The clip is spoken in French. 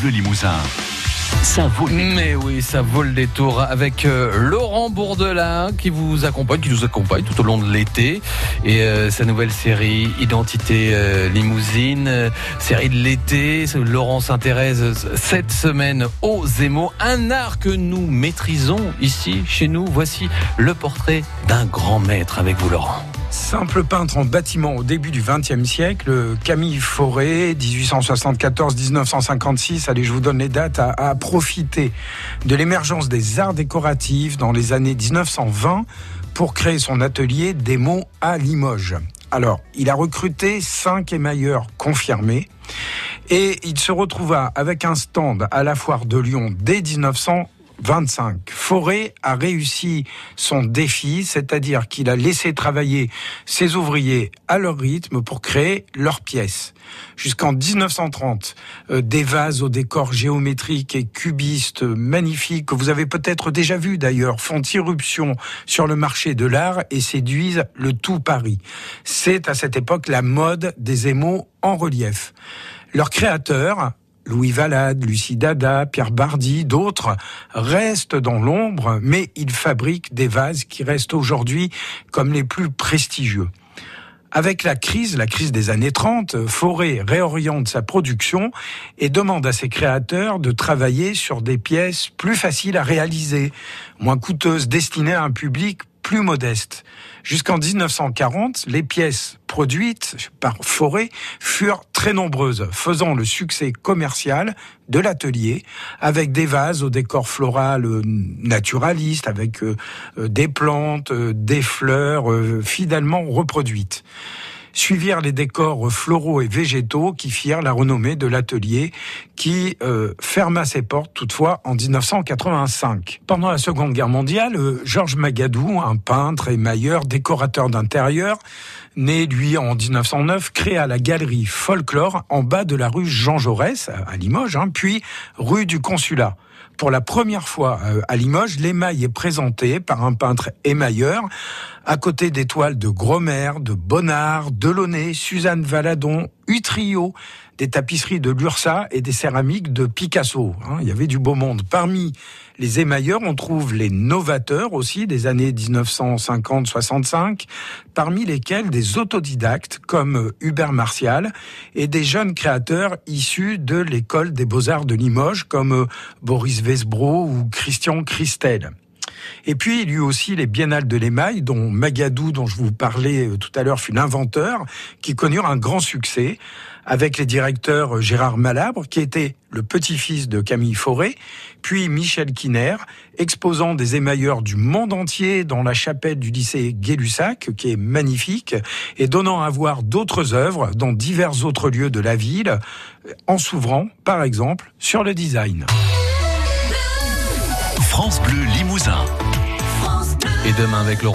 Bleu Limousin. Ça. Mais oui, ça vaut le détour avec euh, Laurent Bourdelin qui vous accompagne, qui nous accompagne tout au long de l'été. Et euh, sa nouvelle série Identité euh, Limousine, série de l'été. Laurent s'intéresse cette semaine aux émaux, un art que nous maîtrisons ici, chez nous. Voici le portrait d'un grand maître avec vous, Laurent. Simple peintre en bâtiment au début du XXe siècle, Camille Fauré, 1874-1956, allez, je vous donne les dates, a, a profité de l'émergence des arts décoratifs dans les années 1920 pour créer son atelier des mots à Limoges. Alors, il a recruté cinq émailleurs confirmés et il se retrouva avec un stand à la foire de Lyon dès 1900. 25. Forêt a réussi son défi, c'est-à-dire qu'il a laissé travailler ses ouvriers à leur rythme pour créer leurs pièces. Jusqu'en 1930, euh, des vases au décor géométrique et cubiste magnifiques que vous avez peut-être déjà vus d'ailleurs font irruption sur le marché de l'art et séduisent le tout Paris. C'est à cette époque la mode des émaux en relief. Leurs créateurs, Louis Valade, Lucie Dada, Pierre Bardi, d'autres restent dans l'ombre, mais ils fabriquent des vases qui restent aujourd'hui comme les plus prestigieux. Avec la crise, la crise des années 30, Forêt réoriente sa production et demande à ses créateurs de travailler sur des pièces plus faciles à réaliser, moins coûteuses, destinées à un public plus modeste. Jusqu'en 1940, les pièces produites par Forêt furent très nombreuses, faisant le succès commercial de l'atelier, avec des vases au décor floral naturaliste, avec euh, des plantes, euh, des fleurs euh, fidèlement reproduites suivirent les décors floraux et végétaux qui firent la renommée de l'atelier qui euh, ferma ses portes toutefois en 1985. Pendant la Seconde Guerre mondiale, euh, Georges Magadou, un peintre et mailleur, décorateur d'intérieur, né lui en 1909, créa la galerie Folklore en bas de la rue Jean Jaurès à Limoges, hein, puis rue du Consulat pour la première fois à Limoges, l'émail est présenté par un peintre émailleur, à côté des toiles de Gromer, de Bonnard, Delaunay, Suzanne Valadon, Utrio, des tapisseries de Lursa et des céramiques de Picasso. Hein, il y avait du beau monde. Parmi les émailleurs, on trouve les novateurs aussi des années 1950-65, parmi lesquels des autodidactes comme Hubert Martial et des jeunes créateurs issus de l'école des beaux-arts de Limoges comme Boris Vesbro ou Christian Christel. Et puis, il y eut aussi les biennales de l'émail, dont Magadou, dont je vous parlais tout à l'heure, fut l'inventeur, qui connurent un grand succès avec les directeurs Gérard Malabre, qui était le petit-fils de Camille Fauré, puis Michel Kiner, exposant des émailleurs du monde entier dans la chapelle du lycée Gay-Lussac, qui est magnifique, et donnant à voir d'autres œuvres dans divers autres lieux de la ville, en s'ouvrant, par exemple, sur le design. France Bleu Limousin. Et demain avec Laurent